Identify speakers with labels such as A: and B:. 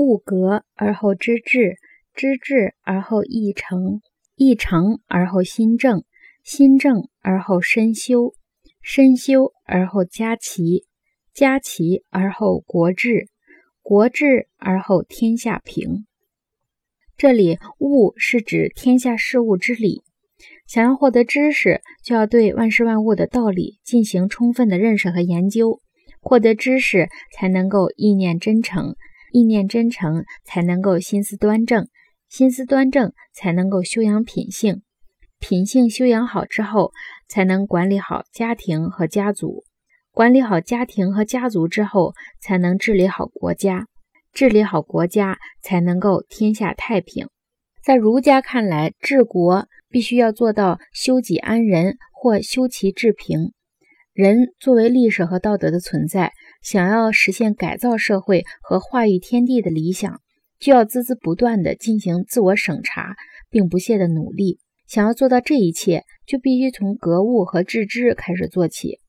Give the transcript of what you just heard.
A: 物格而后知至，知至而后意诚，意诚而后心正，心正而后身修，身修而后家齐，家齐而后国治，国治而后天下平。这里“物”是指天下事物之理。想要获得知识，就要对万事万物的道理进行充分的认识和研究。获得知识，才能够意念真诚；意念真诚，才能够心思端正；心思端正，才能够修养品性；品性修养好之后，才能管理好家庭和家族；管理好家庭和家族之后，才能治理好国家；治理好国家，才能够天下太平。在儒家看来，治国必须要做到修己安人，或修齐治平。人作为历史和道德的存在，想要实现改造社会和化育天地的理想，就要孜孜不断地进行自我审查，并不懈的努力。想要做到这一切，就必须从格物和致知开始做起。